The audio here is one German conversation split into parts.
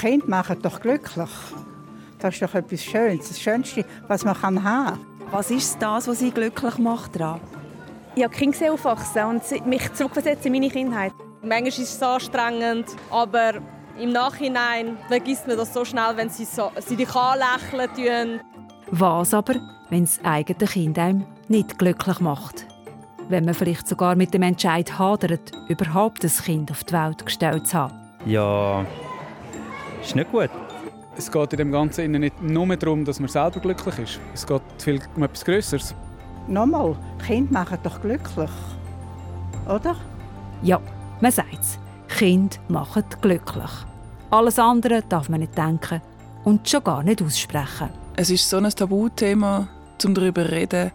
Kinder machen doch glücklich. Das ist doch etwas Schönes, das Schönste, was man haben kann. Was ist das, was Sie glücklich macht daran? Ich habe Kinder aufwachsen und mich zurückversetzen in meine Kindheit. Manchmal ist es anstrengend, aber im Nachhinein vergisst man das so schnell, wenn sie, so, sie dich anlächeln. Was aber, wenn das eigene Kind einem nicht glücklich macht? Wenn man vielleicht sogar mit dem Entscheid hadert, überhaupt ein Kind auf die Welt gestellt zu haben? Ja, ist nicht gut. Es geht in dem Ganzen nicht nur darum, dass man selber glücklich ist. Es geht viel um etwas Größeres. Nochmal, Kinder machen doch glücklich. Oder? Ja, man sagt es. Kinder machen glücklich. Alles andere darf man nicht denken und schon gar nicht aussprechen. Es ist so ein Tabuthema, um darüber zu reden,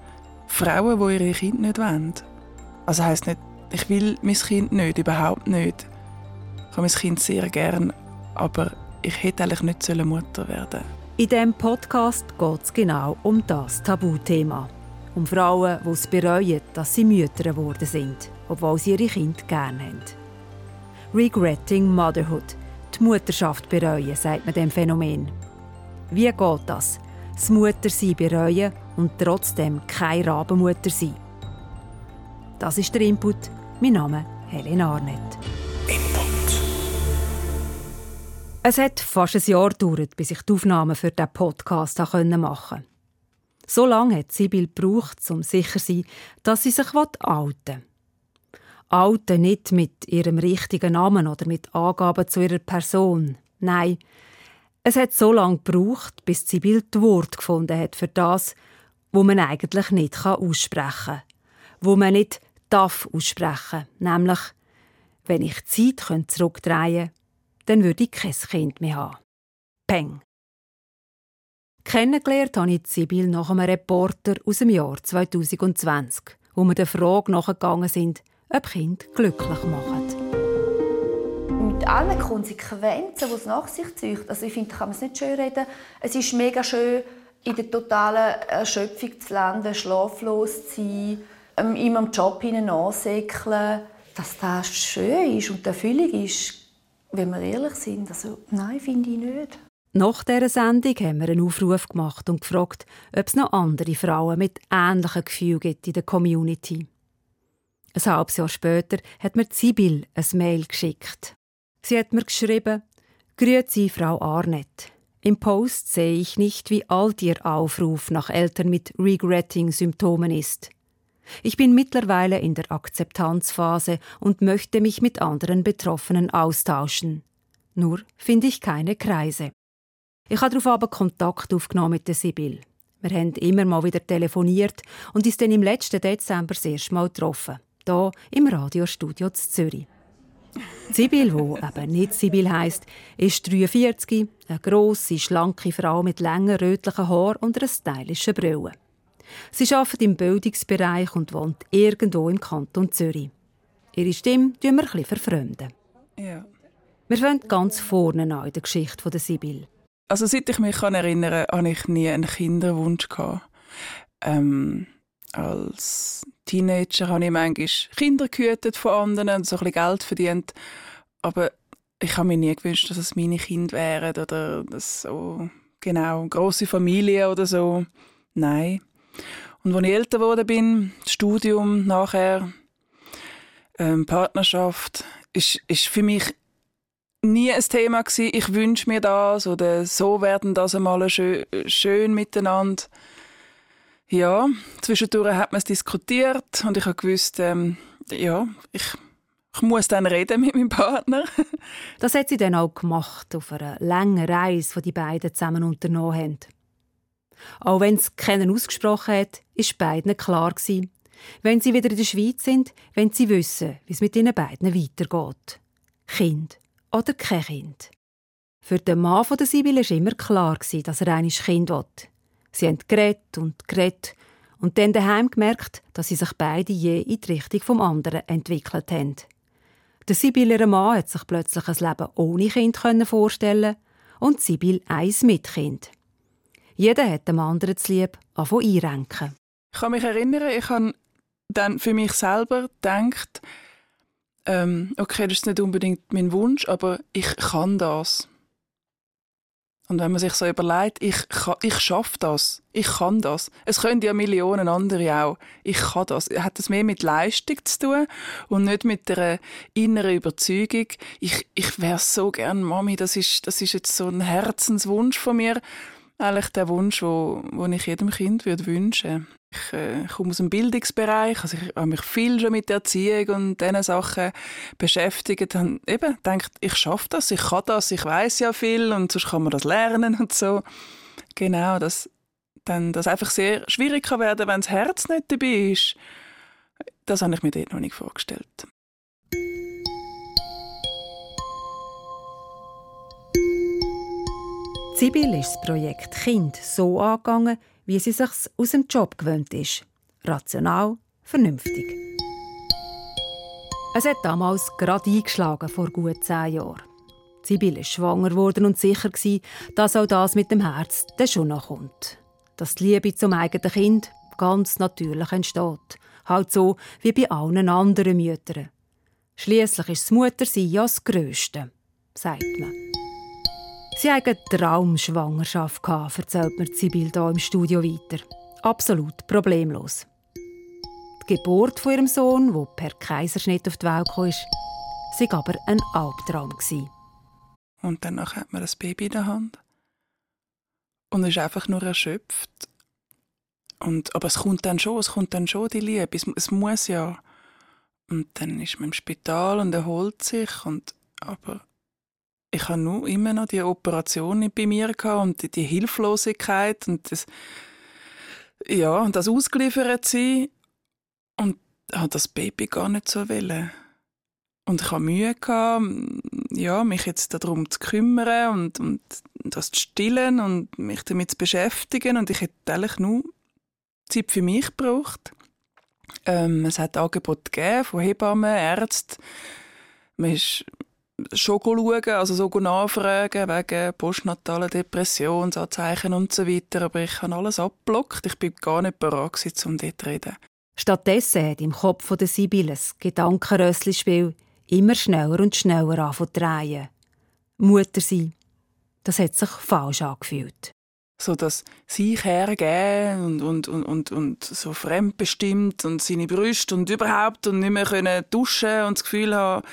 Frauen, die ihre Kinder nicht wollen. Also heisst nicht, ich will mein Kind nicht, überhaupt nicht. Ich habe mein Kind sehr gern, aber ich hätte eigentlich nicht Mutter werden In diesem Podcast geht es genau um das Tabuthema. Um Frauen, die es bereuen, dass sie Mütter geworden sind, obwohl sie ihre Kinder gerne haben. Regretting Motherhood. Die Mutterschaft bereuen, sagt man dem Phänomen. Wie geht das? Das Muttersein bereuen und trotzdem keine Rabenmutter sein. Das ist der Input. Mein Name ist Helen Arnett. Es hat fast ein Jahr gedauert, bis ich die Aufnahmen für diesen Podcast machen konnte. So lange hat Sibyl gebraucht, um sicher zu sein, dass sie sich outen will. Outen nicht mit ihrem richtigen Namen oder mit Angaben zu ihrer Person. Nein, es hat so lange gebraucht, bis Sibyl das Wort gefunden hat für das, wo man eigentlich nicht aussprechen kann. Wo man nicht darf aussprechen. Nämlich, wenn ich die Zeit zurückdrehen könnte, dann würde ich kein Kind mehr haben. Peng. Kennengelernt habe ich Sibyl nach einem Reporter aus dem Jahr 2020, wo wir der Frage nachgegangen sind, ob Kinder glücklich machen. Mit allen Konsequenzen, die es nach sich zieht. Also ich finde, kann man es nicht schön reden. Es ist mega schön, in der totalen Erschöpfung zu landen, schlaflos zu sein, ähm, immer im Job ansäckeln. Dass das schön ist und erfüllend ist, wenn wir ehrlich sind. Also, nein, finde ich nicht. Nach dieser Sendung haben wir einen Aufruf gemacht und gefragt, ob es noch andere Frauen mit ähnlichen Gefühlen gibt in der Community. Ein halbes Jahr später hat mir Sibyl ein Mail geschickt. Sie hat mir geschrieben, Grüezi, Frau Arnett. Im Post sehe ich nicht, wie alt Ihr Aufruf nach Eltern mit Regretting-Symptomen ist. Ich bin mittlerweile in der Akzeptanzphase und möchte mich mit anderen Betroffenen austauschen. Nur finde ich keine Kreise. Ich habe darauf aber Kontakt aufgenommen mit der Sibyl. Wir haben immer mal wieder telefoniert und uns dann im letzten Dezember das erste Mal getroffen. Hier im Radiostudio zu Zürich. Sibyl, wo eben nicht Sibyl heisst, ist 43, eine grosse, schlanke Frau mit langen rötlichen Haaren und einer stylischen Brille. Sie arbeitet im Bildungsbereich und wohnt irgendwo im Kanton Zürich. Ihre Stimme tun wir ein verfremden. Ja. Wir fangen ganz vorne an in der Geschichte der Sibyl. Also seit ich mich erinnern kann, hatte ich nie einen Kinderwunsch. Ähm, als Teenager habe ich manchmal Kinder gehütet von anderen und so ein bisschen Geld verdient. Aber ich habe mir nie gewünscht, dass es meine Kinder wären oder dass so genau große Familie oder so. Nein. Und als ich älter geworden bin, das Studium nachher, ähm, Partnerschaft, ist, ist für mich nie ein Thema gewesen, ich wünsche mir das oder so werden das einmal schön, schön miteinander. Ja, zwischendurch hat man es diskutiert und ich habe gewusst, ähm, ja, ich, ich muss dann reden mit meinem Partner. das hat sie dann auch gemacht auf einer langen Reise, die die beiden zusammen unternommen haben. Auch wenn es keinen ausgesprochen hat, ist beiden klar gewesen, wenn sie wieder in der Schweiz sind, wenn sie wissen, wie es mit ihnen beiden weitergeht. Kind oder kein Kind. Für den Mann von der Sibyl war immer klar, dass er ein Kind will. Sie haben geredet und geredet und dann daheim gemerkt, dass sie sich beide je in die Richtung vom anderen entwickelt haben. Der Sibyl, Mann, hat sich plötzlich ein Leben ohne Kind vorstellen und Sibyl eins mit Kind. Jeder hat dem anderen zu lieb anfangen einrenken. Ich kann mich erinnern, ich habe dann für mich selber gedacht, ähm, okay, das ist nicht unbedingt mein Wunsch, aber ich kann das. Und wenn man sich so überlegt, ich, ich schaffe das, ich kann das. Es können ja Millionen andere auch. Ich kann das. Hat das mehr mit Leistung zu tun und nicht mit der inneren Überzeugung. Ich, ich wäre so gern Mami. Das ist, das ist jetzt so ein Herzenswunsch von mir. Eigentlich der Wunsch, wo ich jedem Kind würde wünschen ich äh, komme aus dem Bildungsbereich, also ich habe mich viel schon mit Erziehung und diesen Sachen beschäftigt. Und eben denkt, ich schaffe das, ich kann das, ich weiß ja viel und sonst kann man das lernen und so. Genau, dass dann das einfach sehr schwierig kann werden, wenn das Herz nicht dabei ist. Das habe ich mir dort noch nicht vorgestellt. Sibyl ist das Projekt Kind so angegangen, wie sie sich aus dem Job gewöhnt ist. Rational, vernünftig. Es hat damals gerade eingeschlagen, vor gut zehn Jahren. Sibyl ist schwanger geworden und sicher gewesen, dass auch das mit dem Herz dann schon noch kommt. Dass die Liebe zum eigenen Kind ganz natürlich entsteht. Halt so wie bei allen anderen Müttern. Schließlich ist das Muttersein ja das Grösste, sagt man. Sie hatten eine Traumschwangerschaft, erzählt mir Sibyl hier im Studio weiter. Absolut problemlos. Die Geburt von ihrem Sohn, der per Kaiserschnitt auf die Welt kam, war aber ein Albtraum. Und dann hat man das Baby in der Hand und ist einfach nur erschöpft. Und, aber es kommt dann schon, es kommt dann schon die Liebe. Es, es muss ja. Und dann ist man im Spital und erholt sich. Und, aber ich habe nur immer noch die Operation bei mir und die, die Hilflosigkeit und das, ja, und das ausgeliefert sein und habe das Baby gar nicht so wollen. Und ich habe Mühe gehabt, ja, mich jetzt darum zu kümmern und, und das zu stillen und mich damit zu beschäftigen und ich hätte eigentlich nur Zeit für mich gebraucht. Ähm, es hat Angebote gegeben von Hebammen, Ärzten. Man ist schon schauen, also so nachfragen wegen postnataler Depressionsanzeichen und so weiter, aber ich habe alles abblockt. Ich bin gar nicht bereit, um dort zu reden. Stattdessen hat im Kopf der Sibyl ein Gedankenrössli-Spiel immer schneller und schneller angefangen zu drehen. Mutter sein, das hat sich falsch angefühlt so das sich hergeben und, und, und, und, und so fremdbestimmt und seine Brüste und überhaupt und nicht mehr können duschen und das Gefühl haben,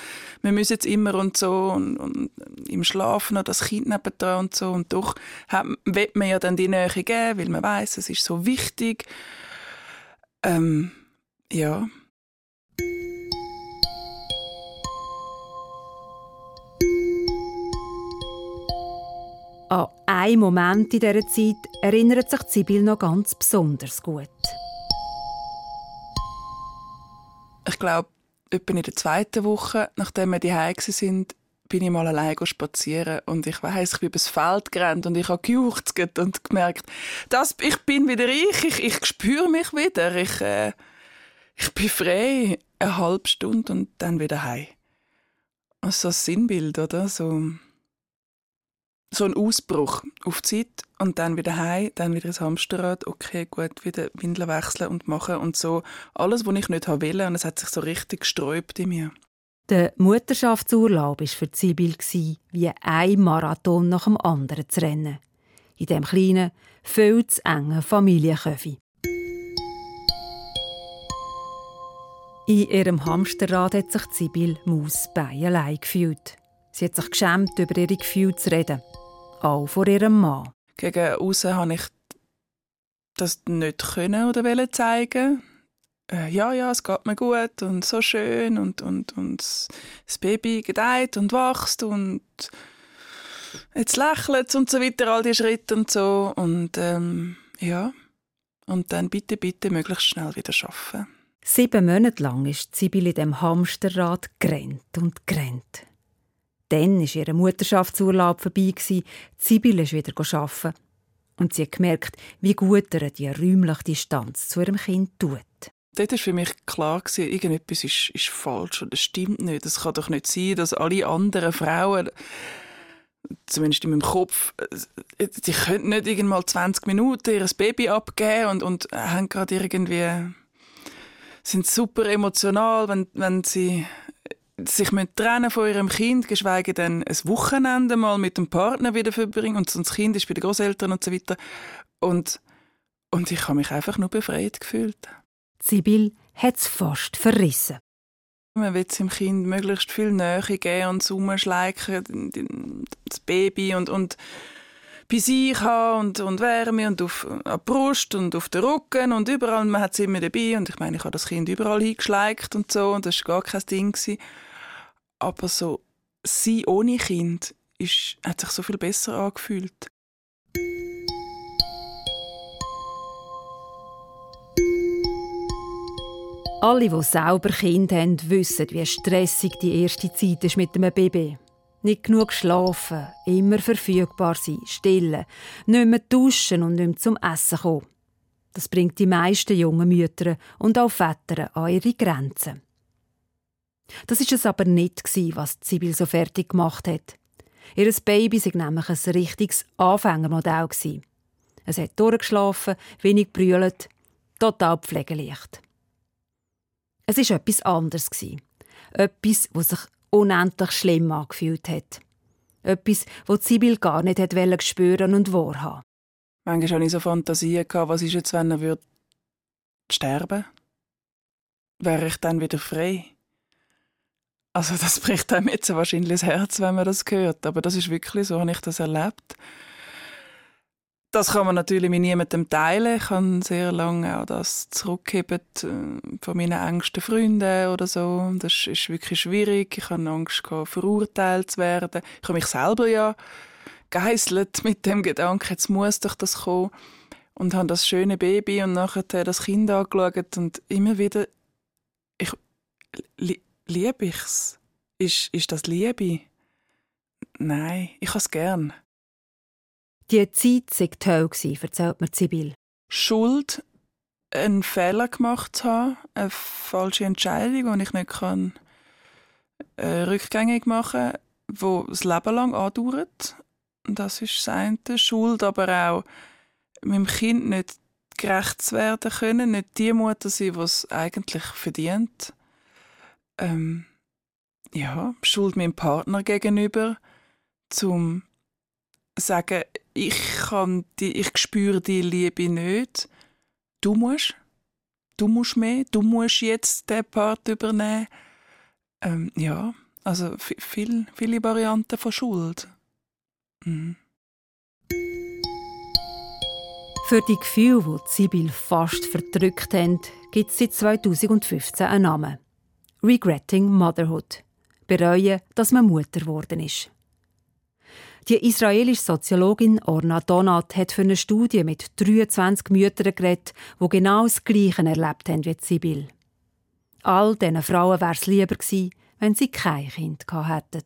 wir müssen jetzt immer und so und, und im Schlafen noch das Kind nebenan und so und doch hat, will man ja dann die Nähe geben, weil man weiß, es ist so wichtig. Ähm, ja. An einen Moment in dieser Zeit erinnert sich Sibyl noch ganz besonders gut. Ich glaube, etwa in der zweiten Woche, nachdem wir die sind, bin ich mal allein spazieren und ich weiß, ich bin übers Feld gerannt und ich habe gejuchzt und gemerkt, dass ich bin wieder ich, ich, ich spüre mich wieder, ich, äh, ich bin frei, eine halbe Stunde und dann wieder heim. Also ein Sinnbild, oder? So so ein Ausbruch auf die Zeit und dann wieder heim, dann wieder ins Hamsterrad, okay, gut, wieder Windeln wechseln und machen und so. Alles, was ich nicht wollte und es hat sich so richtig gesträubt in mir. Der Mutterschaftsurlaub war für Sibyl wie ein Marathon nach dem anderen zu rennen. In dem kleinen, viel zu engen Familienköffi. In ihrem Hamsterrad hat sich Sibyl Maus bei gefühlt. Sie hat sich geschämt, über ihre Gefühle zu reden auch vor ihrem Mann. Gegen außen habe ich das nicht können oder wollen zeigen. Äh, ja, ja, es geht mir gut und so schön und, und, und das Baby gedeiht und wächst und jetzt lächelt und so weiter, all die Schritte und so. Und ähm, ja, und dann bitte, bitte möglichst schnell wieder arbeiten. Sieben Monate lang ist Sibyl in dem Hamsterrad gerannt und gerannt. Dann war ihr Mutterschaftsurlaub vorbei. Sibylle ist wieder arbeiten. Und sie hat gemerkt, wie gut ihr die räumliche Distanz zu ihrem Kind tut. Dort war für mich klar, irgendetwas ist, ist falsch es stimmt nicht. Es kann doch nicht sein, dass alle anderen Frauen, zumindest in meinem Kopf, die können nicht irgendwann 20 Minuten ihr Baby abgeben und, und haben gerade irgendwie sind super emotional, wenn, wenn sie sich trennen von ihrem Kind, geschweige denn ein Wochenende mal mit dem Partner wieder verbringen und das Kind ist bei den Großeltern und so weiter. Und, und ich habe mich einfach nur befreit gefühlt. Sibyl hat es fast verrissen. Man will dem Kind möglichst viel Nähe geben und umschleichen, das Baby und, und bei sich haben und, und Wärme und auf, an der Brust und auf den Rücken und überall. Man hat es immer dabei und ich meine, ich habe das Kind überall hingeschleicht und so und das war gar kein Ding. Gewesen. Aber so, sie ohne Kind ist, hat sich so viel besser angefühlt. Alle, die selber Kinder haben, wissen, wie stressig die erste Zeit ist mit einem Baby. Nicht genug schlafen, immer verfügbar sein, stillen, nicht mehr duschen und nicht mehr zum Essen kommen. Das bringt die meisten jungen Mütter und auch Väter an ihre Grenzen. Das ist es aber nicht, was Sibyl so fertig gemacht hat. Ihr Baby war nämlich ein richtiges Anfängermodell. Es hat durchgeschlafen, wenig brüllt, total pflegeleicht. Es war etwas anderes. Etwas, was sich unendlich schlimm angefühlt hat. Etwas, das Sibyl gar nicht hat spüren und wahrhaben Manchmal hatte ich so Fantasien, was ist jetzt, wenn er würde sterben Wäre ich dann wieder frei? Also das bricht einem jetzt wahrscheinlich das Herz, wenn man das hört. Aber das ist wirklich so, habe ich das erlebt. Das kann man natürlich mit niemandem teilen. Ich kann sehr lange auch das zurückgeben äh, von meinen engsten Freunden oder so. Das ist wirklich schwierig. Ich habe Angst, verurteilt zu werden. Ich habe mich selber ja geißelt mit dem Gedanken, jetzt muss doch das kommen. Und habe das schöne Baby und nachher das Kind angeschaut und immer wieder, ich, liebe ich's? Ist, ist das Liebe? Nein, ich habe es gern. Die Zeit sei toll erzählt mir Sibyl. Schuld, einen Fehler gemacht zu haben, eine falsche Entscheidung, die ich nicht kann, äh, rückgängig machen kann, die das Leben lang andauert. Das ist das eine. Schuld, aber auch meinem Kind nicht gerecht zu werden können, nicht die Mutter sein, die es eigentlich verdient. Ähm, ja, Schuld meinem Partner gegenüber, zum sagen, ich kann die, ich spüre die Liebe nicht. Du musst, du musst mehr, du musst jetzt den Part übernehmen. Ähm, ja, also viel, viele Varianten von Schuld. Mhm. Für die Gefühle, die Sibyl fast verdrückt haben, gibt es seit 2015 einen Namen. Regretting Motherhood. Bereuen, dass man Mutter geworden ist. Die israelische Soziologin Orna Donat hat für eine Studie mit 23 Müttern geredet, die genau das Gleiche erlebt haben wie Sibyl. All diesen Frauen wäre es lieber gewesen, wenn sie kein Kind hätten.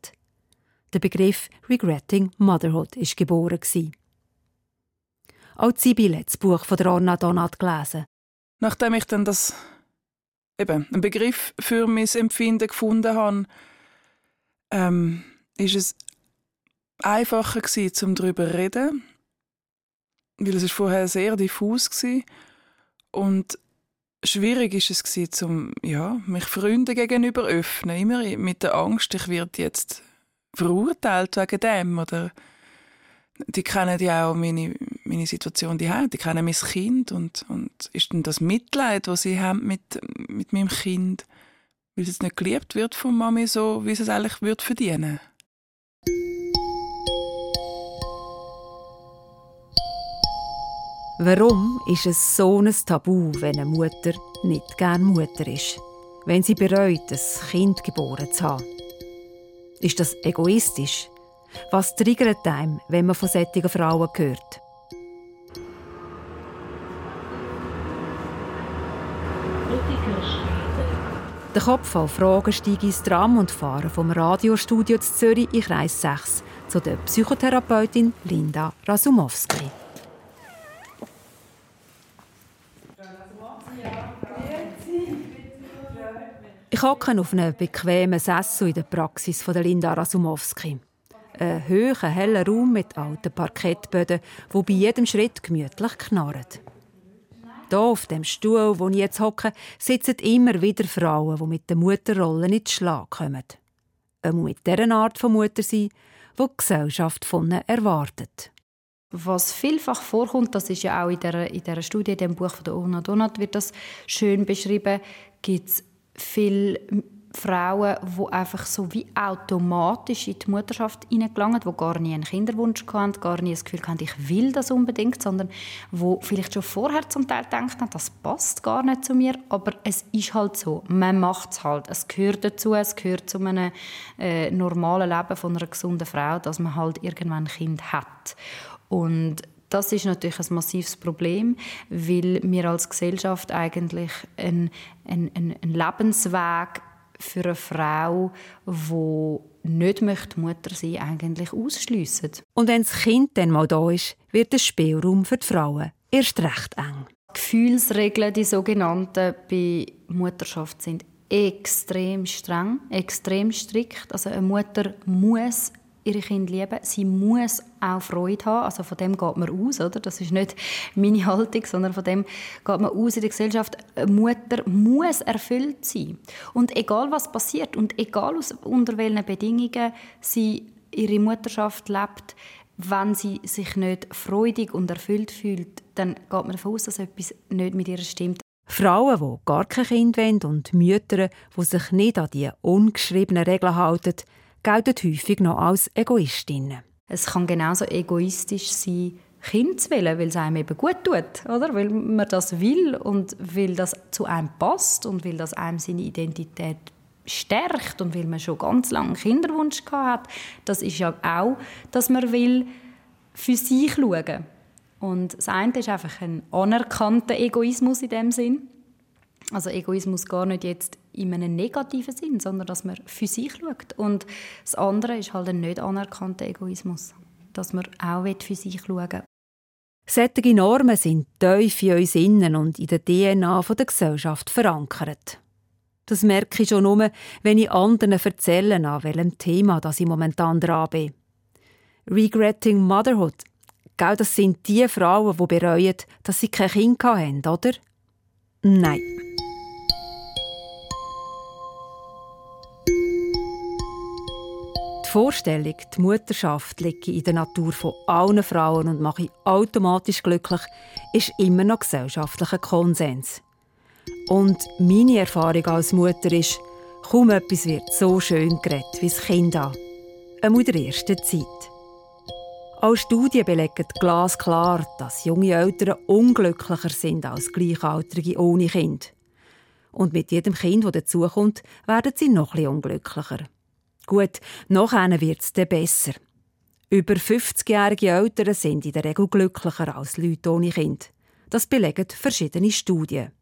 Der Begriff Regretting Motherhood ist geboren. Auch Sibyl hat das Buch von Orna Donat gelesen. Nachdem ich dann das eben einen Begriff für mein Empfinden gefunden habe, ähm, ist es einfacher gewesen, um darüber reden, weil es vorher sehr diffus war. Und schwierig ist es gewesen, um ja, mich Freunden gegenüber öffnen, immer mit der Angst, ich werde jetzt verurteilt wegen dem oder die kennen ja auch meine, meine Situation die haben, die kennen mein Kind und, und ist denn das Mitleid, was sie haben mit, mit meinem Kind, weil es nicht geliebt wird von Mami so, wie es eigentlich wird verdienen. Warum ist es so ein Tabu, wenn eine Mutter nicht gern Mutter ist? Wenn sie bereut, ein Kind geboren zu haben? Ist das egoistisch? Was triggert einem, wenn man von solchen Frauen hört? Der Kopf voll Fragen steige ins Tram und fahre vom Radiostudio zu Zürich in Kreis 6 zu der Psychotherapeutin Linda Rasumowski. Ich hocke auf einem bequemen Sessel in der Praxis von Linda Rasumowski. Ein hoher, heller Raum mit alten Parkettböden, wo bei jedem Schritt gemütlich knarrt. Hier auf dem Stuhl, wo ich jetzt hocke, sitzen immer wieder Frauen, die mit der Mutterrolle nicht Schlag kommen. mit dieser Art von Mutter sein, die die Gesellschaft von ihnen erwartet. Was vielfach vorkommt, das ist ja auch in der, in der Studie, in dem Buch von der Ona Donat wird das schön beschrieben, gibt es viele Frauen, die einfach so wie automatisch in die Mutterschaft hineingelangen, die gar nie einen Kinderwunsch hatten, gar nie das Gefühl hatten, ich will das unbedingt, sondern wo vielleicht schon vorher zum Teil gedacht haben, das passt gar nicht zu mir, aber es ist halt so, man macht es halt, es gehört dazu, es gehört zu einem äh, normalen Leben von einer gesunden Frau, dass man halt irgendwann ein Kind hat. Und das ist natürlich ein massives Problem, weil wir als Gesellschaft eigentlich einen, einen, einen Lebensweg für eine Frau, die nicht möchte Mutter sein eigentlich ausschliessen. Und wenn das Kind dann mal da ist, wird der Spielraum für die Frauen erst recht eng. Gefühlsregeln, die sogenannten, bei Mutterschaft sind extrem streng, extrem strikt. Also eine Mutter muss ihre Kinder lieben. Sie muss auch Freude haben. Also von dem geht man aus, oder? Das ist nicht meine Haltung, sondern von dem geht man aus in der Gesellschaft. Eine Mutter muss erfüllt sein. Und egal was passiert und egal unter welchen Bedingungen sie ihre Mutterschaft lebt, wenn sie sich nicht freudig und erfüllt fühlt, dann geht man davon aus, dass etwas nicht mit ihr stimmt. Frauen, die gar kein Kind wollen und Mütter, die sich nicht an die ungeschriebenen Regeln halten, gelten häufig noch als Egoistinnen. Es kann genauso egoistisch sein, Kind zu wählen, weil es einem eben gut tut, oder? Weil man das will und weil das zu einem passt und weil das einem seine Identität stärkt und weil man schon ganz lange einen Kinderwunsch hat. Das ist ja auch, dass man will für sich schauen. Und das eine ist einfach ein anerkannter Egoismus in dem Sinn. Also Egoismus gar nicht jetzt in einem negativen Sinn, sondern dass man für sich schaut. Und das andere ist halt ein nicht anerkannter Egoismus, dass man auch für sich schauen. Solche Normen sind tief in uns innen und in der DNA der Gesellschaft verankert. Das merke ich schon nur, wenn ich anderen erzähle, an welchem Thema das ich momentan dran bin. Regretting Motherhood. Gell, das sind die Frauen, die bereuen, dass sie kein Kind hatten, oder? Nein. Vorstellung, die Mutterschaft liege in der Natur von allen Frauen und mache automatisch glücklich, ist immer noch gesellschaftlicher Konsens. Und meine Erfahrung als Mutter ist, kaum etwas wird so schön geredet wie das Kind an. Einmal der ersten Zeit. Auch Studien belegen glasklar, dass junge Eltern unglücklicher sind als Gleichaltrige ohne Kind. Und mit jedem Kind, das dazukommt, werden sie noch etwas unglücklicher. Gut, nachher wird es dann besser. Über 50-jährige Eltern sind in der Regel glücklicher als Leute ohne Kind. Das belegen verschiedene Studien.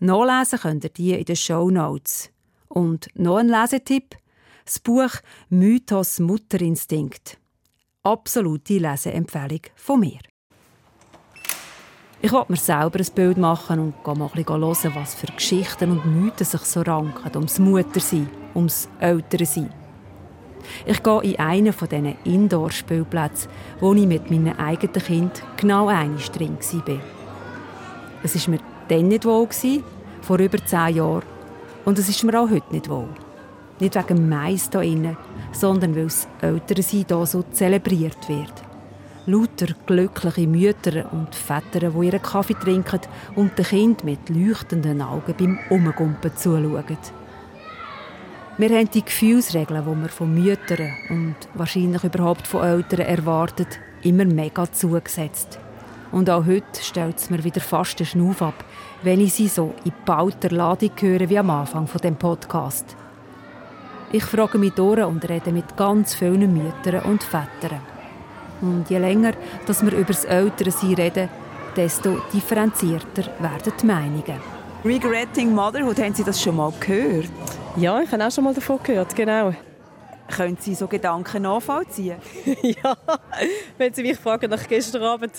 Nachlesen könnt ihr die in den Show Notes. Und noch ein Lesetipp: das Buch Mythos Mutterinstinkt. Absolute Leseempfehlung von mir. Ich wollte mir selber ein Bild machen und mal ein bisschen hören, was für Geschichten und Mythen sich so ranken ums Muttersein, ums Ältersein. Ich gehe in einen von diesen Indoor-Spielplätzen, wo ich mit meinem eigenen Kind genau eine drin war. Es war mir dann nicht wohl, vor über zehn Jahren. Und es ist mir auch heute nicht wohl. Nicht wegen Mais hier innen, sondern weil das Ältersein hier so zelebriert wird lauter glückliche Mütter und Väter, die ihren Kaffee trinken und den Kind mit leuchtenden Augen beim Umgumpen zuschauen. Wir haben die Gefühlsregeln, die man von Müttern und wahrscheinlich überhaupt von Eltern erwartet, immer mega zugesetzt. Und auch heute stellt es mir wieder fast den Schnuff ab, wenn ich sie so in bauter Ladung höre wie am Anfang von dem Podcast. Ich frage mich durch und rede mit ganz vielen Müttern und Vätern. Und je länger dass wir über das Ältersein reden, desto differenzierter werden die Meinungen. Regretting Motherhood, haben Sie das schon mal gehört? Ja, ich habe auch schon mal davon gehört, genau. Können Sie so Gedanken nachvollziehen? ja, wenn Sie mich fragen nach gestern Abend.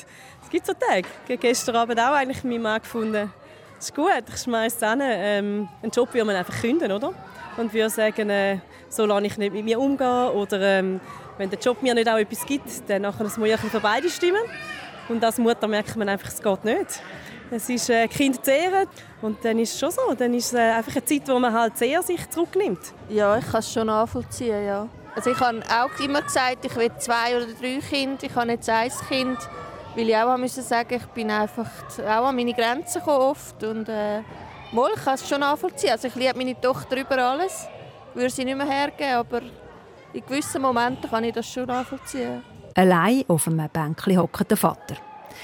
Es gibt so Tage. Ich habe gestern Abend auch eigentlich meinen Mann gefunden. Das ist gut, ich schmeiße es hin. Ähm, einen Job will man einfach künden, oder? Und würde sagen, äh, so lasse ich nicht mit mir umgehen oder ähm, wenn der Job mir nicht auch etwas gibt, dann nachher muss ich für beide stimmen. Und als Mutter merkt man einfach, es geht nicht. Es ist äh, Kind zehren und dann ist es schon so. Dann ist es äh, einfach eine Zeit, wo man halt sehr sich zurücknimmt. Ja, ich kann es schon nachvollziehen, ja. Also ich habe auch immer gesagt, ich will zwei oder drei Kinder. Ich habe jetzt ein Kind, weil ich auch müssen sagen, ich bin einfach auch an meine Grenzen gekommen oft und äh, mal, ich kann es schon nachvollziehen. Also ich liebe meine Tochter über alles, ich würde sie nicht mehr hergeben, aber in gewissen Momenten kann ich das schon nachvollziehen. Allein auf einem Bänkchen hockt der Vater.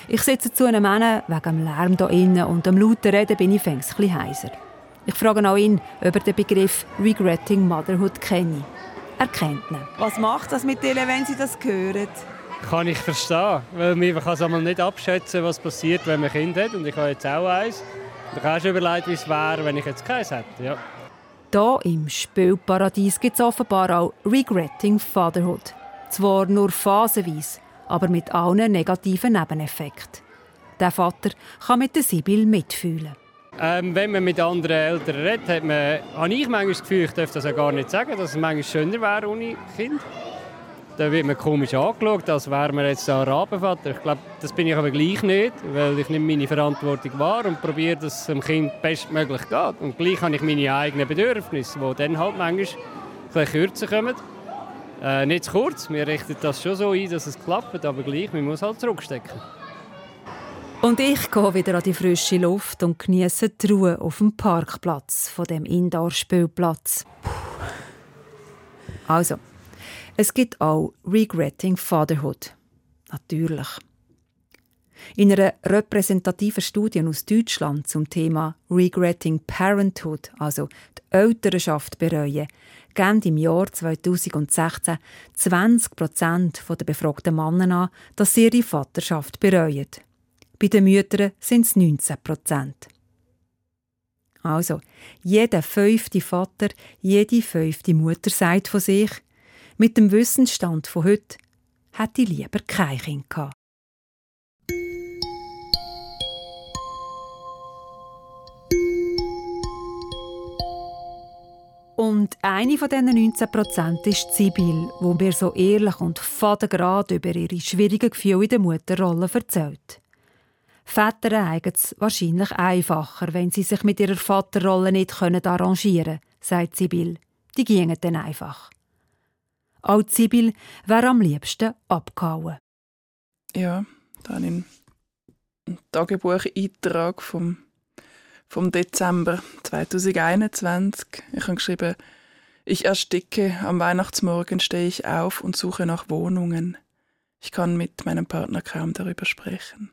Ich sitze zu einem Mann, wegen dem Lärm hier innen und dem lauten Reden bin ich fängst ein heiser. Ich frage auch ihn, ob er den Begriff Regretting Motherhood kenne. Er kennt ihn. Was macht das mit Ihnen, wenn Sie das hören? Kann ich verstehen, weil man kann es einmal nicht abschätzen, was passiert, wenn man ein Kind hat. Und ich habe jetzt auch eins. Ich habe schon überlegt, wie es wäre, wenn ich jetzt keins hätte. Ja. Hier im Spielparadies gibt es offenbar auch Regretting Fatherhood. Zwar nur phasenweise, aber mit allen negativen Nebeneffekten. Der Vater kann mit der Sibyl mitfühlen. Ähm, wenn man mit anderen Eltern redet, hat man, habe ich manchmal das Gefühl, ich darf das ja gar nicht sagen, dass es manchmal schöner wäre ohne Kind. Da wird man komisch angeschaut, als wäre man jetzt ein Rabenvater. Ich glaube, das bin ich aber gleich nicht, weil ich nicht meine Verantwortung wahr und probiere, dass es dem Kind bestmöglich geht. Und gleich habe ich meine eigenen Bedürfnisse, die dann halt manchmal ein kürzer kommen. Äh, nicht zu kurz, wir richten das schon so ein, dass es klappt, aber gleich, man muss halt zurückstecken. Und ich gehe wieder an die frische Luft und genieße die Ruhe auf dem Parkplatz von dem Indoor-Spielplatz. Also, es gibt auch Regretting Fatherhood. Natürlich. In einer repräsentativen Studie aus Deutschland zum Thema Regretting Parenthood, also die Elternschaft bereuen, geben im Jahr 2016 20 Prozent der befragten Männer an, dass sie ihre Vaterschaft bereuen. Bei den Müttern sind es 19 Prozent. Also, jeder fünfte Vater, jede fünfte Mutter sagt von sich, mit dem Wissensstand von heute hätte ich lieber kein Kind gehabt. Und eine von diesen 19 Prozent ist Sibyl, wo mir so ehrlich und fadengrad über ihre schwierigen Gefühle in der Mutterrolle erzählt. Väter haben es wahrscheinlich einfacher, wenn sie sich mit ihrer Vaterrolle nicht arrangieren können, sagt Sibyl. Die gingen dann einfach. Auch Sibyl wäre am liebsten abgehauen. Ja, dann in einen Tagebucheintrag vom, vom Dezember 2021. Ich habe geschrieben, ich ersticke, am Weihnachtsmorgen stehe ich auf und suche nach Wohnungen. Ich kann mit meinem Partner kaum darüber sprechen.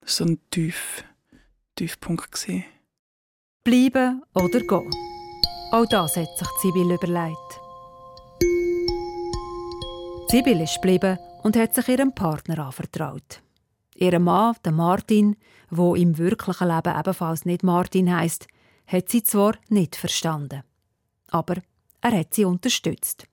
Das war so ein tief, Tiefpunkt. Bleiben oder gehen? Auch das hat sich Sibyl überlegt. Sibyl ist geblieben und hat sich ihrem Partner anvertraut. Ihr Mann, der Martin, wo im wirklichen Leben ebenfalls nicht Martin heißt, hat sie zwar nicht verstanden, aber er hat sie unterstützt.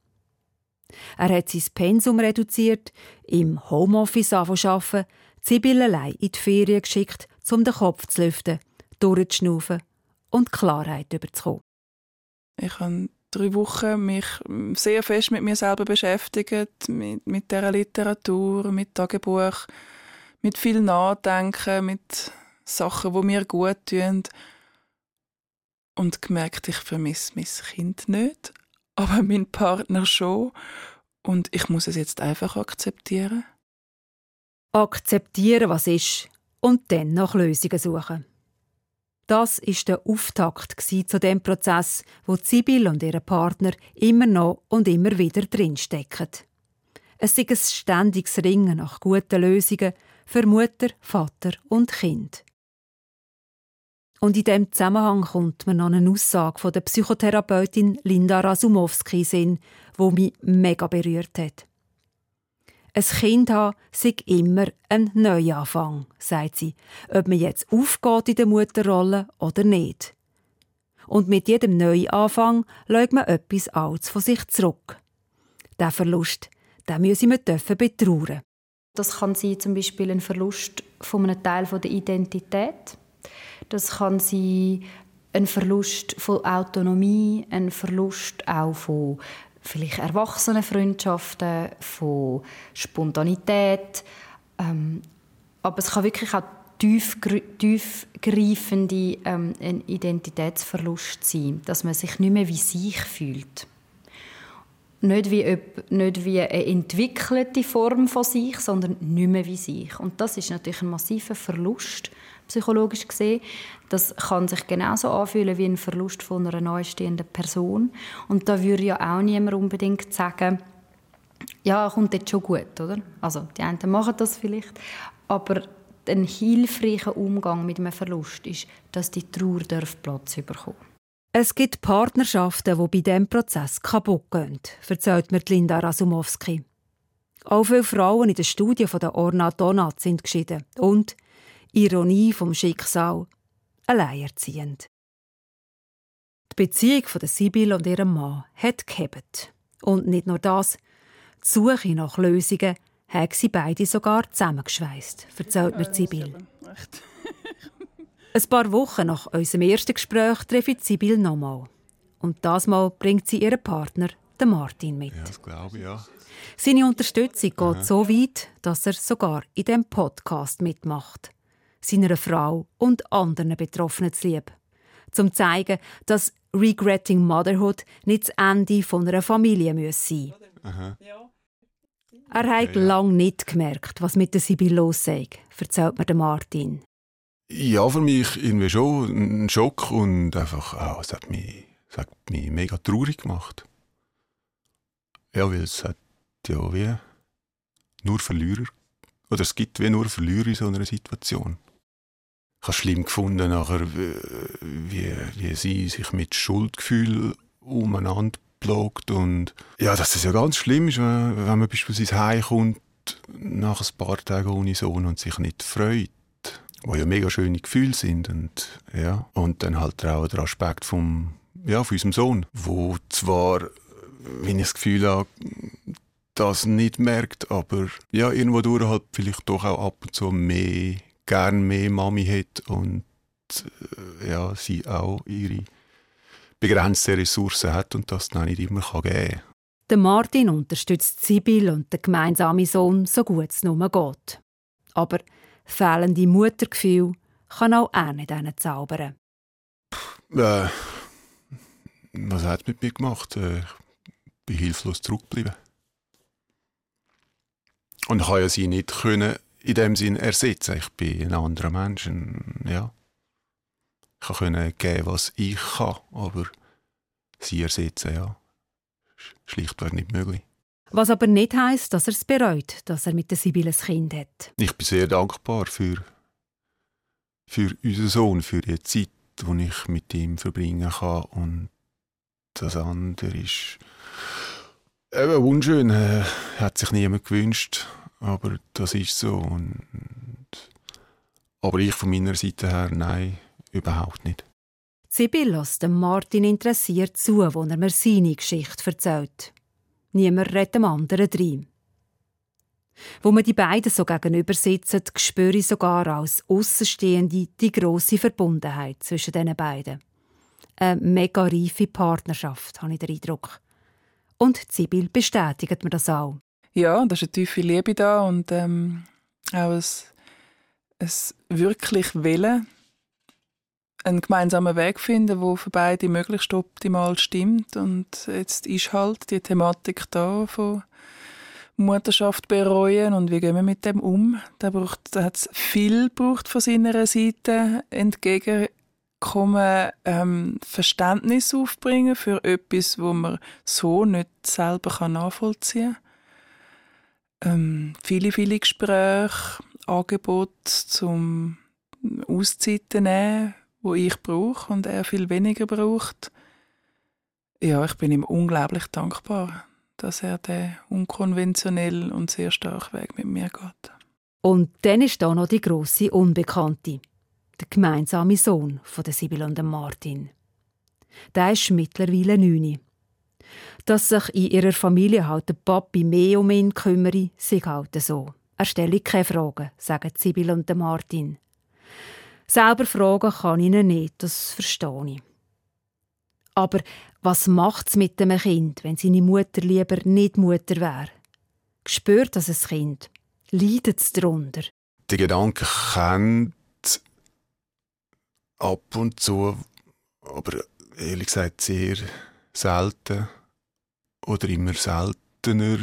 Er hat sein Pensum reduziert, im Homeoffice arbeiten, Sibyl allein in die Ferien geschickt, um den Kopf zu lüften, durchzuschnaufen und Klarheit überzukommen. Ich habe drei Wochen mich sehr fest mit mir selber beschäftigt, mit, mit dieser Literatur, mit Tagebuch, mit viel Nachdenken, mit Sachen, die mir gut tun. Und gemerkt, ich vermisse mein Kind nicht, aber mein Partner schon. Und ich muss es jetzt einfach akzeptieren. Akzeptieren, was ist, und dann nach Lösungen suchen. Das ist der Auftakt zu dem Prozess, wo Sibyl und ihr Partner immer noch und immer wieder drinstecken. Es ist ein ständiges Ringen nach guten Lösungen für Mutter, Vater und Kind. Und in dem Zusammenhang kommt mir noch eine Aussage von der Psychotherapeutin Linda Rasumowski Sinn, wo mich mega berührt hat. Ein Kind haben sei immer ein Neuanfang, sagt sie, ob man jetzt aufgeht in der Mutterrolle oder nicht. Und mit jedem Neuanfang legt man etwas Altes von sich zurück. Der Verlust, den müssen wir dürfen betrauern. Das kann sein zum Beispiel ein Verlust von einem Teil der Identität. Das kann sein ein Verlust von Autonomie, ein Verlust auch von vielleicht Erwachsenenfreundschaften, von Spontanität. Ähm, aber es kann wirklich auch tief, tiefgreifende ähm, ein Identitätsverlust sein, dass man sich nicht mehr wie sich fühlt. Nicht wie, nicht wie eine entwickelte Form von sich, sondern nicht mehr wie sich. Und das ist natürlich ein massiver Verlust, psychologisch gesehen. Das kann sich genauso anfühlen wie ein Verlust von einer neu stehenden Person. Und da würde ja auch niemand unbedingt sagen, ja, kommt jetzt schon gut, oder? Also die einen machen das vielleicht, aber ein hilfreicher Umgang mit einem Verlust ist, dass die Trauer Platz bekommen Es gibt Partnerschaften, die bei diesem Prozess kaputt gehen, erzählt mir Linda Rasumowski. Auch viele Frauen in der Studie von der Orna Donat sind geschieden und, Ironie vom Schicksal, alleinerziehend. Die Beziehung von Sibyl und ihrem Mann hat gehebt. Und nicht nur das, die Suche nach Lösungen haben sie beide sogar zusammengeschweißt, erzählt mir Sibyl. Ein paar Wochen nach unserem ersten Gespräch treffe ich Sibyl nochmal. Und das Mal bringt sie ihren Partner, den Martin, mit. Ja, das glaube ich, ja. Seine Unterstützung geht Aha. so weit, dass er sogar in dem Podcast mitmacht. Seiner Frau und anderen Betroffenen zu lieb. Zum zu zeigen, dass Regretting Motherhood nicht das Ende von einer Familie sein muss. Aha. Er hat ja, ja. lange nicht gemerkt, was mit der Sibyl los sei, erzählt mir Martin. Ja, für mich irgendwie schon ein Schock und einfach, oh, es hat mich, es hat mich mega traurig gemacht. Ja, weil es hat ja wie nur Verlierer, oder es gibt wie nur Verlierer in so einer Situation. Habe schlimm gefunden, nachher, wie, wie sie sich mit Schuldgefühl umeinander bloggt und ja, dass das ja ganz schlimm ist, wenn, wenn man beispielsweise heimkommt nach ein paar Tagen ohne Sohn und sich nicht freut, wo ja mega schöne Gefühle sind und ja und dann halt auch der Aspekt vom ja von unserem Sohn, wo zwar wenn ich das Gefühl habe, das nicht merkt, aber ja irgendwo durch halt vielleicht doch auch ab und zu mehr gern mehr Mami hat und äh, ja sie auch ihre begrenzte Ressourcen hat und das dann nicht immer geben kann. Der Martin unterstützt Sibyl und der gemeinsame Sohn so gut es nur geht. Aber fehlende Muttergefühl kann auch er nicht zaubern. Äh, was hat es mit mir gemacht? Äh, ich bin hilflos zurückgeblieben. Und ich ja sie nicht können in dem Sinn ersetzen. Ich bin ein anderer Mensch. Ja. Ich konnte geben, was ich kann, aber sie ersetzen, ja, schlichtweg nicht möglich. Was aber nicht heisst, dass er es bereut, dass er mit der Sibylle ein Kind hat. Ich bin sehr dankbar für, für unseren Sohn, für die Zeit, die ich mit ihm verbringen kann. Und das andere ist eben unschön. Äh, hat sich niemand gewünscht, aber das ist so. Und, aber ich von meiner Seite her, nein, Überhaupt nicht. Sibyl lässt Martin interessiert zu, wo er mir seine Geschichte erzählt. Niemand redet dem anderen rein. Wo man die beiden so gegenüber sitzen, spüre ich sogar als Außenstehende die grosse Verbundenheit zwischen den beiden. Eine mega reife Partnerschaft, habe ich den Eindruck. Und Sibyl bestätigt mir das auch. Ja, da ist eine tiefe Liebe da und ähm, auch ein, ein wirklich Willen, einen gemeinsamen Weg finden, wo für beide möglichst optimal stimmt. Und jetzt ist halt die Thematik da von Mutterschaft bereuen und wie gehen wir mit dem um. Da, hat es viel braucht von seiner Seite entgegenkommen, ähm, Verständnis aufbringen für etwas, wo man so nicht selber nachvollziehen kann. Ähm, viele, viele Gespräche, Angebote zum Auszeiten nehmen, wo ich brauche und er viel weniger braucht. Ja, ich bin ihm unglaublich dankbar, dass er den unkonventionellen und sehr starken Weg mit mir geht. Und dann ist da noch die große Unbekannte, der gemeinsame Sohn von der Sibyl und dem Martin. Der ist mittlerweile neun. Dass sich in ihrer Familie halt der Papi mehr um ihn kümmere, sei halt so. Er stelle keine Fragen, sagen Sibyl und Martin. Selber fragen kann ich ihn nicht, das verstehe ich. Aber was macht es mit einem Kind, wenn seine Mutter lieber nicht Mutter wäre? Spürt das ein Kind? Leidet es darunter? Die Gedanken können ab und zu, aber ehrlich gesagt sehr selten oder immer seltener,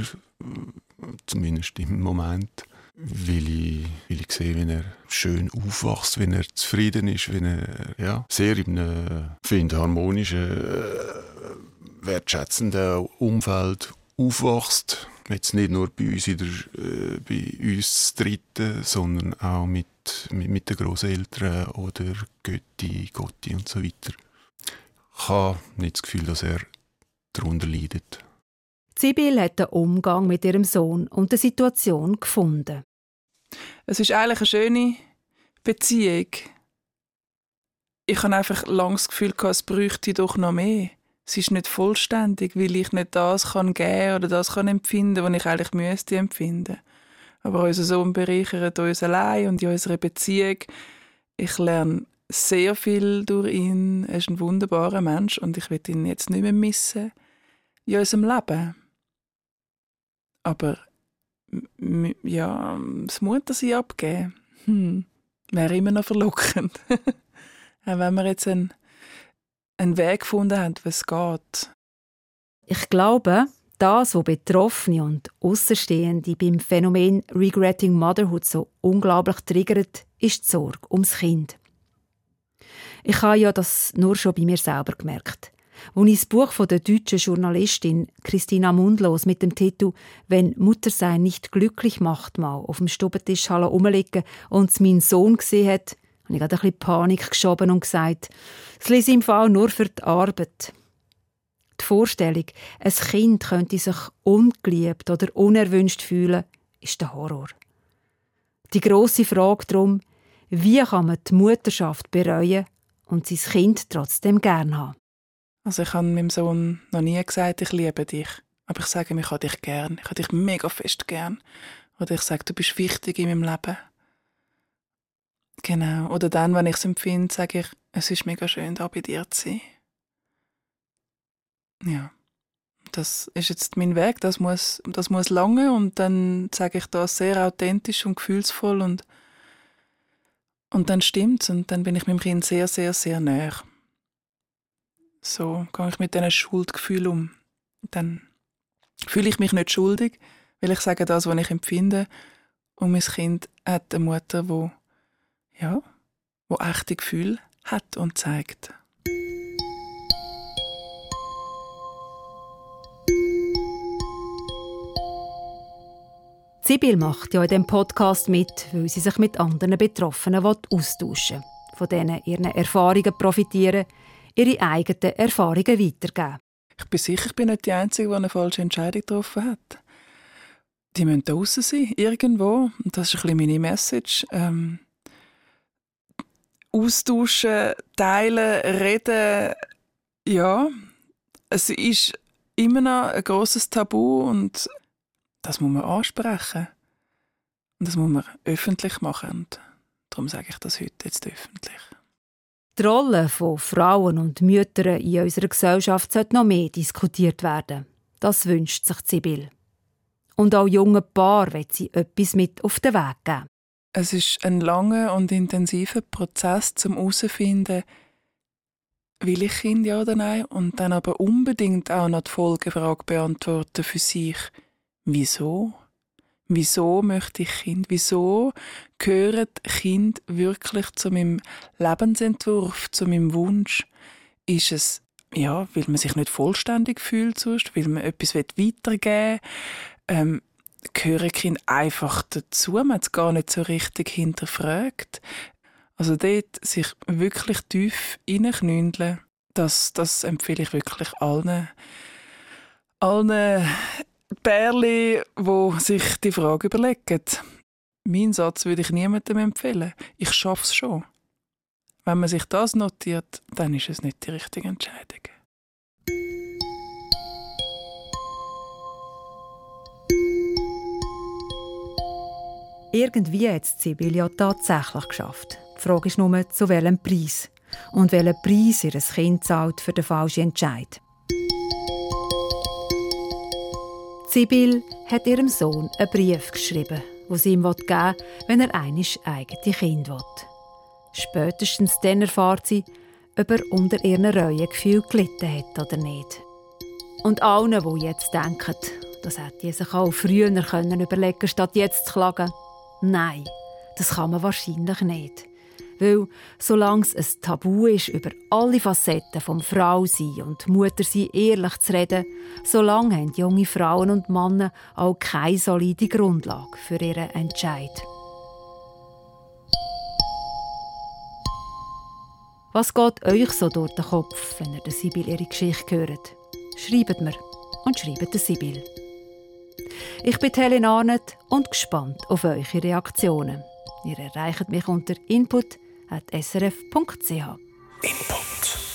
zumindest im Moment, weil ich, weil ich sehe, wie er schön aufwächst, wenn er zufrieden ist, wenn er ja, sehr in einem, finde, harmonischen, äh, wertschätzenden Umfeld aufwächst. Jetzt nicht nur bei uns, in der, äh, bei uns Dritten, sondern auch mit, mit, mit den Großeltern oder Götti, Gotti und so weiter. Ich habe nicht das Gefühl, dass er darunter leidet. Sibyl hat den Umgang mit ihrem Sohn und der Situation gefunden. Es ist eigentlich eine schöne Beziehung. Ich habe einfach lange das Gefühl, es bräuchte doch noch mehr. Es ist nicht vollständig, weil ich nicht das kann geben oder das kann empfinden, was ich eigentlich müsste empfinden. Aber unser Sohn bereichert uns allein und in unserer Beziehung. Ich lerne sehr viel durch ihn. Er ist ein wunderbarer Mensch und ich will ihn jetzt nicht mehr missen in unserem Leben. Aber ja, das Muttersein abgeben, hm, wäre immer noch verlockend. Auch wenn wir jetzt einen, einen Weg gefunden haben, es geht. Ich glaube, das, was Betroffene und Außenstehende beim Phänomen Regretting Motherhood so unglaublich triggert, ist die Sorge ums Kind. Ich habe ja das nur schon bei mir selber gemerkt. Als ich das Buch von der deutschen Journalistin Christina Mundlos mit dem Titel «Wenn Muttersein nicht glücklich macht» mal auf dem Stubentisch umlegen und es mein Sohn gesehen hat, habe ich gerade ein bisschen Panik geschoben und gesagt, es lese im Fall nur für die Arbeit. Die Vorstellung, ein Kind könnte sich ungeliebt oder unerwünscht fühlen, ist der Horror. Die große Frage darum, wie kann man die Mutterschaft bereuen und sein Kind trotzdem gern haben? Also ich habe meinem Sohn noch nie gesagt, ich liebe dich. Aber ich sage, ich habe dich gern. Ich habe dich mega fest gern. Oder ich sage, du bist wichtig in meinem Leben. Genau. Oder dann, wenn ich es empfinde, sage ich, es ist mega schön, da bei dir zu sein. Ja. Das ist jetzt mein Weg, das muss, das muss lange und dann sage ich das sehr authentisch und gefühlsvoll und, und dann stimmt's und dann bin ich meinem Kind sehr, sehr, sehr näher. So gehe ich mit diesen Schuldgefühlen um. Dann fühle ich mich nicht schuldig, weil ich sage das, was ich empfinde. Und mein Kind hat eine Mutter, die ja, wo echte Gefühle hat und zeigt. Sibyl macht ja in diesem Podcast mit, weil sie sich mit anderen Betroffenen austauschen will, von denen ihren Erfahrungen profitieren ihre eigenen Erfahrungen weitergeben. Ich bin sicher, ich bin nicht die Einzige, die eine falsche Entscheidung getroffen hat. Die müssen draußen sein, irgendwo. Und das ist ein bisschen meine Message. Ähm, austauschen, teilen, reden. Ja, es ist immer noch ein grosses Tabu und das muss man ansprechen. Und das muss man öffentlich machen. Und darum sage ich das heute jetzt öffentlich. Die Rolle von Frauen und Müttern in unserer Gesellschaft sollte noch mehr diskutiert werden. Das wünscht sich Sibyl. Und auch junge Paar will sie etwas mit auf den Weg geben. Es ist ein langer und intensiver Prozess zum herausfinden, will ich Kind ja oder nein, und dann aber unbedingt auch noch die Folgefrage beantworten für sich. Wieso? Wieso möchte ich Kind? Wieso gehören Kind wirklich zu meinem Lebensentwurf, zu meinem Wunsch? Ist es, ja, weil man sich nicht vollständig fühlt sonst, weil man etwas weitergeben will? Ähm, gehören Kinder einfach dazu? Man hat es gar nicht so richtig hinterfragt. Also dort sich wirklich tief reinknündeln, das, das empfehle ich wirklich allen, allen Pärchen, die sich die Frage überlegen. Mein Satz würde ich niemandem empfehlen. Ich schaffe es schon. Wenn man sich das notiert, dann ist es nicht die richtige Entscheidung. Irgendwie hat es ja tatsächlich geschafft. Die Frage ist nur, zu welchem Preis. Und welchen Preis ihr Kind zahlt für den falschen Entscheid. Sibyl hat ihrem Sohn einen Brief geschrieben, wo sie ihm geben will, wenn er einisch eigene Kind will. Spätestens dann erfahrt sie, ob er unter ihren Reuegefühl gelitten hat oder nicht. Und allen, die jetzt denken, das hätte sich auch früher können überlegen statt jetzt zu klagen. Nein, das kann man wahrscheinlich nicht. Weil, solange es ein Tabu ist, über alle Facetten vom Frausein und Muttersein ehrlich zu reden, solange haben junge Frauen und Männer auch keine solide Grundlage für ihren Entscheid. Was geht euch so durch den Kopf, wenn ihr der Sibyl ihre Geschichte hört? Schreibt mir und schreibt der Sibyl. Ich bin Helen Arnett und gespannt auf eure Reaktionen. Ihr erreicht mich unter input.srf.ch. Input.